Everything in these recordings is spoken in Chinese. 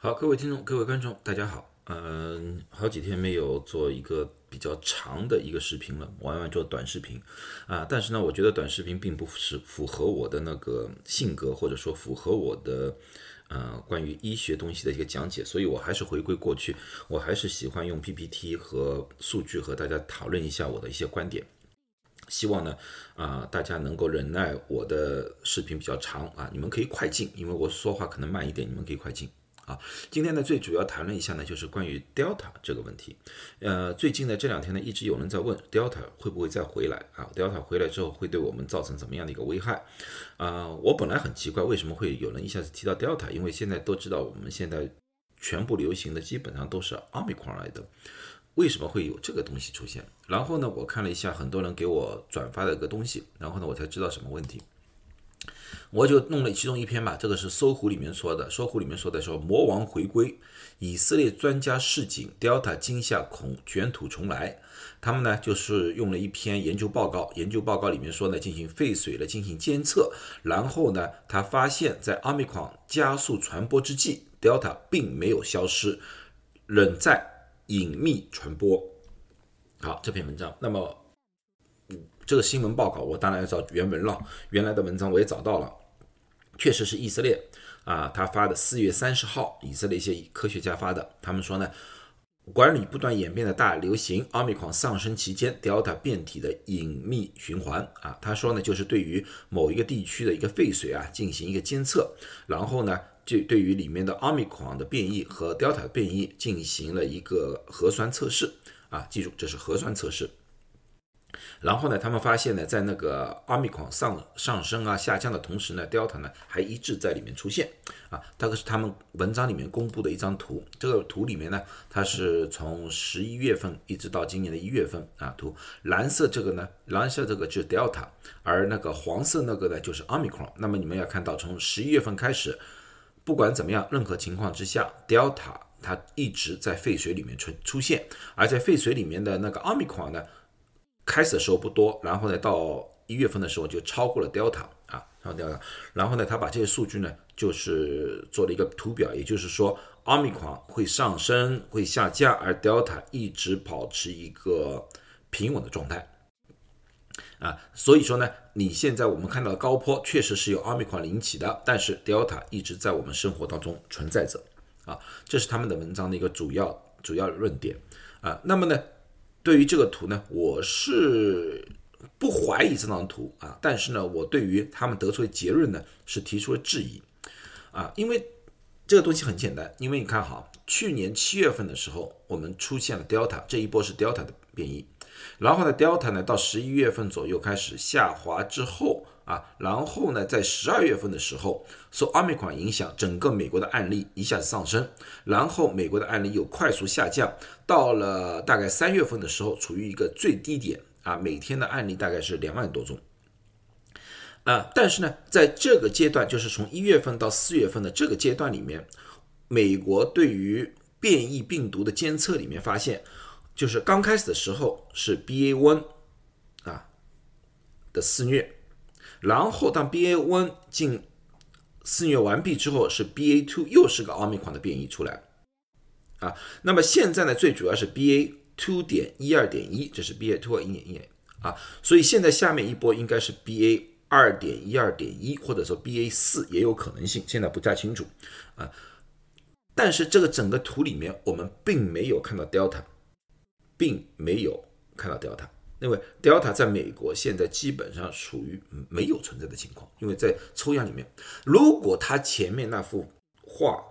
好，各位听众，各位观众，大家好。嗯，好几天没有做一个比较长的一个视频了，往往做短视频啊。但是呢，我觉得短视频并不是符合我的那个性格，或者说符合我的呃关于医学东西的一个讲解，所以我还是回归过去，我还是喜欢用 PPT 和数据和大家讨论一下我的一些观点。希望呢，啊，大家能够忍耐我的视频比较长啊，你们可以快进，因为我说话可能慢一点，你们可以快进。啊，今天呢，最主要谈论一下呢，就是关于 Delta 这个问题。呃，最近呢这两天呢，一直有人在问 Delta 会不会再回来啊？Delta 回来之后会对我们造成怎么样的一个危害？啊，我本来很奇怪，为什么会有人一下子提到 Delta？因为现在都知道，我们现在全部流行的基本上都是 Omicron 来的，为什么会有这个东西出现？然后呢，我看了一下很多人给我转发的一个东西，然后呢，我才知道什么问题。我就弄了其中一篇吧，这个是搜狐里面说的，搜狐里面说的说魔王回归，以色列专家示警，Delta 惊吓恐卷土重来。他们呢就是用了一篇研究报告，研究报告里面说呢进行废水了进行监测，然后呢他发现，在奥密克戎加速传播之际，Delta 并没有消失，仍在隐秘传播。好，这篇文章，那么。这个新闻报告，我当然要找原文了。原来的文章我也找到了，确实是以色列啊，他发的四月三十号，以色列一些科学家发的。他们说呢，管理不断演变的大流行奥密克戎上升期间，Delta 变体的隐秘循环啊。他说呢，就是对于某一个地区的一个废水啊进行一个监测，然后呢，就对于里面的奥密克戎的变异和 Delta 变异进行了一个核酸测试啊。记住，这是核酸测试。然后呢，他们发现呢，在那个奥密克戎上上升啊、下降的同时呢，Delta 呢还一致在里面出现啊。这个是他们文章里面公布的一张图。这个图里面呢，它是从十一月份一直到今年的一月份啊。图蓝色这个呢，蓝色这个就是 Delta，而那个黄色那个呢就是奥密克戎。那么你们要看到，从十一月份开始，不管怎么样，任何情况之下，Delta 它一直在废水里面出出现，而在废水里面的那个奥密克戎呢。开始的时候不多，然后呢，到一月份的时候就超过了 Delta 啊，超过 Delta，然后呢，他把这些数据呢，就是做了一个图表，也就是说，Omicron 会上升，会下降，而 Delta 一直保持一个平稳的状态。啊，所以说呢，你现在我们看到的高坡确实是由 Omicron 引起的，但是 Delta 一直在我们生活当中存在着。啊，这是他们的文章的一个主要主要论点。啊，那么呢？对于这个图呢，我是不怀疑这张图啊，但是呢，我对于他们得出的结论呢是提出了质疑啊，因为这个东西很简单，因为你看哈，去年七月份的时候，我们出现了 Delta 这一波是 Delta 的变异，然后呢，Delta 呢到十一月份左右开始下滑之后。啊，然后呢，在十二月份的时候，受奥密克戎影响，整个美国的案例一下子上升，然后美国的案例又快速下降，到了大概三月份的时候，处于一个最低点啊，每天的案例大概是两万多宗。啊，但是呢，在这个阶段，就是从一月份到四月份的这个阶段里面，美国对于变异病毒的监测里面发现，就是刚开始的时候是 BA one 啊的肆虐。然后当 BA one 进肆虐完毕之后，是 BA two 又是个奥密克的变异出来，啊，那么现在呢，最主要是 BA two 点一二点一，这是 BA two 一点一啊，所以现在下面一波应该是 BA 二点一二点一，或者说 BA 四也有可能性，现在不太清楚啊。但是这个整个图里面，我们并没有看到 Delta，并没有看到 Delta。因为 Delta 在美国现在基本上属于没有存在的情况，因为在抽样里面，如果它前面那幅画，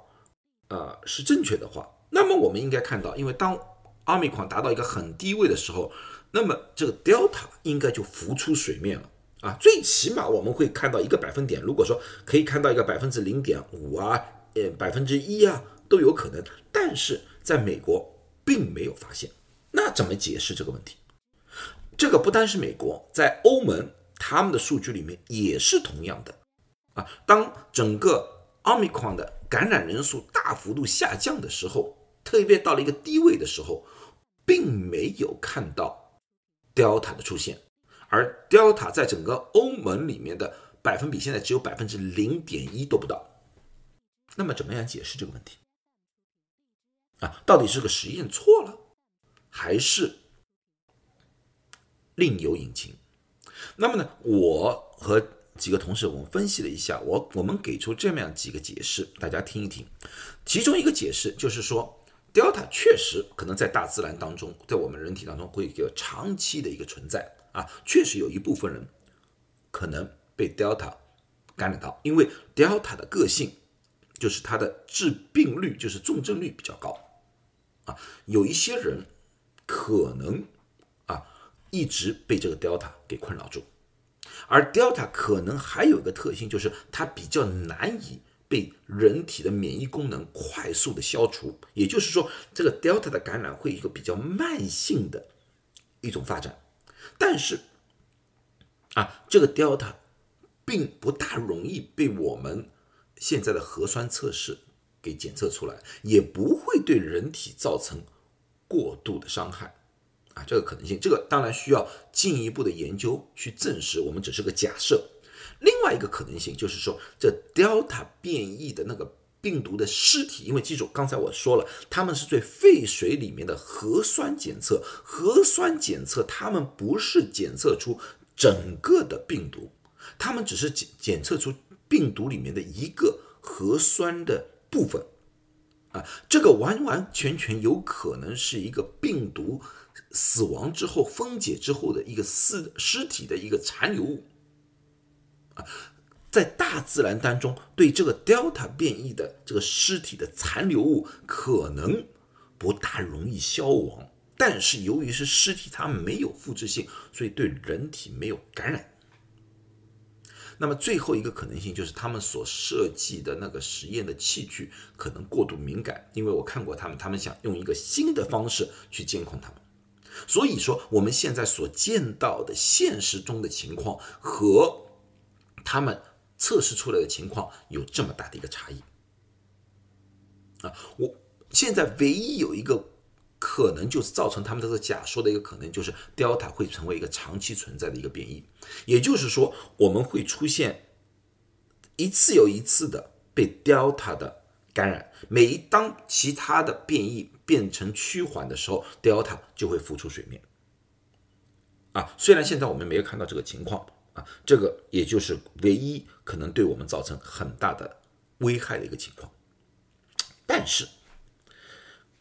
呃是正确的话，那么我们应该看到，因为当奥密克戎达到一个很低位的时候，那么这个 Delta 应该就浮出水面了。啊，最起码我们会看到一个百分点，如果说可以看到一个百分之零点五啊，呃百分之一啊都有可能，但是在美国并没有发现，那怎么解释这个问题？这个不单是美国，在欧盟，他们的数据里面也是同样的啊。当整个奥密克戎的感染人数大幅度下降的时候，特别到了一个低位的时候，并没有看到 Delta 的出现，而 Delta 在整个欧盟里面的百分比现在只有百分之零点一都不到。那么，怎么样解释这个问题？啊，到底是个实验错了，还是另有隐情？那么呢，我和几个同事我们分析了一下，我我们给出这么样几个解释，大家听一听。其中一个解释就是说，Delta 确实可能在大自然当中，在我们人体当中会有一个长期的一个存在啊，确实有一部分人可能被 Delta 感染到，因为 Delta 的个性就是它的致病率就是重症率比较高啊，有一些人可能一直被这个 Delta 给困扰住。而 Delta 可能还有一个特性，就是它比较难以被人体的免疫功能快速的消除。也就是说，这个 Delta 的感染会一个比较慢性的一种发展。但是，啊，这个 Delta 并不大容易被我们现在的核酸测试给检测出来，也不会对人体造成过度的伤害。啊，这个可能性，这个当然需要进一步的研究去证实。我们只是个假设。另外一个可能性就是说，这 Delta 变异的那个病毒的尸体，因为记住刚才我说了，他们是对废水里面的核酸检测，核酸检测他们不是检测出整个的病毒，他们只是检检测出病毒里面的一个核酸的部分。啊，这个完完全全有可能是一个病毒。死亡之后分解之后的一个尸尸体的一个残留物啊，在大自然当中，对这个 Delta 变异的这个尸体的残留物可能不大容易消亡，但是由于是尸体，它没有复制性，所以对人体没有感染。那么最后一个可能性就是他们所设计的那个实验的器具可能过度敏感，因为我看过他们，他们想用一个新的方式去监控他们。所以说，我们现在所见到的现实中的情况和他们测试出来的情况有这么大的一个差异啊！我现在唯一有一个可能，就是造成他们这个假说的一个可能，就是 Delta 会成为一个长期存在的一个变异，也就是说，我们会出现一次又一次的被 Delta 的感染，每当其他的变异。变成趋缓的时候，Delta 就会浮出水面。啊，虽然现在我们没有看到这个情况啊，这个也就是唯一可能对我们造成很大的危害的一个情况。但是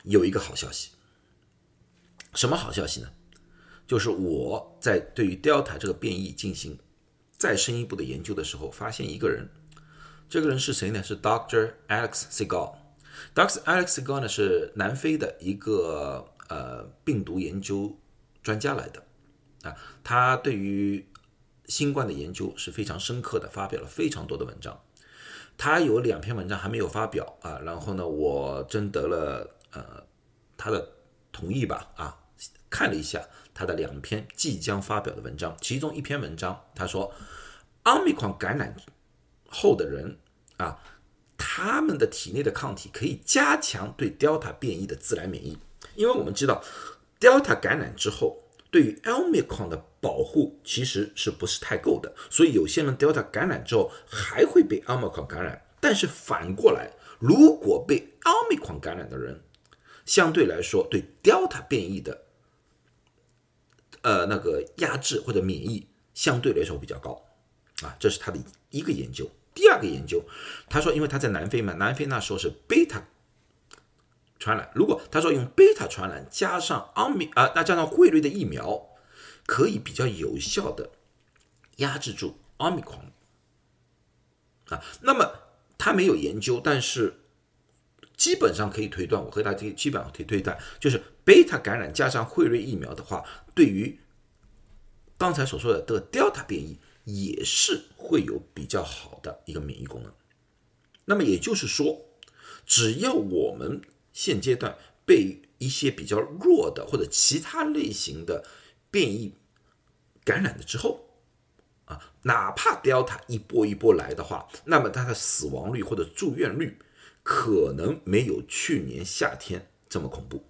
有一个好消息，什么好消息呢？就是我在对于 Delta 这个变异进行再深一步的研究的时候，发现一个人，这个人是谁呢？是 Doctor Alex Segal。Doctor Alex Go 呢是南非的一个呃病毒研究专家来的啊，他对于新冠的研究是非常深刻的，发表了非常多的文章。他有两篇文章还没有发表啊，然后呢，我征得了呃他的同意吧啊，看了一下他的两篇即将发表的文章，其中一篇文章他说，奥密克戎感染后的人啊。他们的体内的抗体可以加强对 Delta 变异的自然免疫，因为我们知道 Delta 感染之后，对于 Omicron 的保护其实是不是太够的，所以有些人 Delta 感染之后还会被 Omicron 感染。但是反过来，如果被 Omicron 感染的人，相对来说对 Delta 变异的呃那个压制或者免疫相对来说比较高啊，这是他的一个研究。第二个研究，他说，因为他在南非嘛，南非那时候是贝塔传染。如果他说用贝塔传染加上奥米啊，那加上汇率的疫苗，可以比较有效的压制住奥密克戎啊。那么他没有研究，但是基本上可以推断，我和大家基本上可以推断，就是贝塔感染加上汇率疫苗的话，对于刚才所说的这个 Delta 变异。也是会有比较好的一个免疫功能。那么也就是说，只要我们现阶段被一些比较弱的或者其他类型的变异感染了之后，啊，哪怕 Delta 一波一波来的话，那么它的死亡率或者住院率可能没有去年夏天这么恐怖。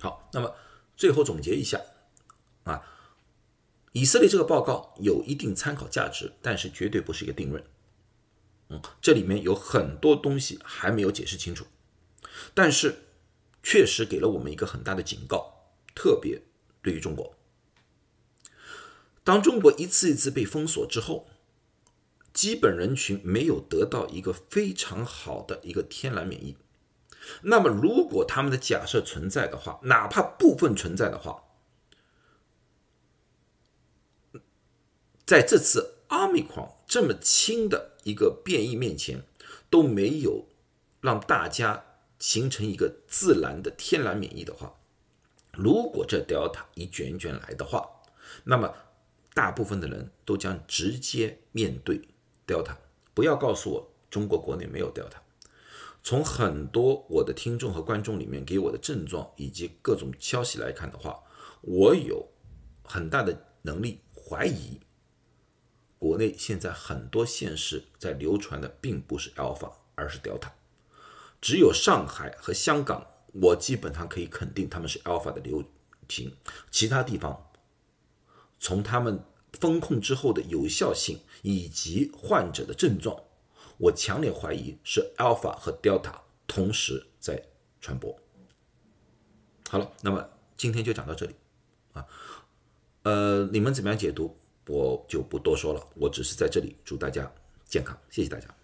好，那么最后总结一下，啊。以色列这个报告有一定参考价值，但是绝对不是一个定论。嗯，这里面有很多东西还没有解释清楚。但是确实给了我们一个很大的警告，特别对于中国。当中国一次一次被封锁之后，基本人群没有得到一个非常好的一个天然免疫。那么，如果他们的假设存在的话，哪怕部分存在的话，在这次奥密克戎这么轻的一个变异面前，都没有让大家形成一个自然的天然免疫的话，如果这 Delta 一卷一卷来的话，那么大部分的人都将直接面对 Delta。不要告诉我中国国内没有 Delta。从很多我的听众和观众里面给我的症状以及各种消息来看的话，我有很大的能力怀疑，国内现在很多县市在流传的并不是 Alpha，而是 Delta。只有上海和香港，我基本上可以肯定他们是 Alpha 的流行，其他地方从他们封控之后的有效性以及患者的症状。我强烈怀疑是 Alpha 和 Delta 同时在传播。好了，那么今天就讲到这里啊，呃，你们怎么样解读，我就不多说了。我只是在这里祝大家健康，谢谢大家。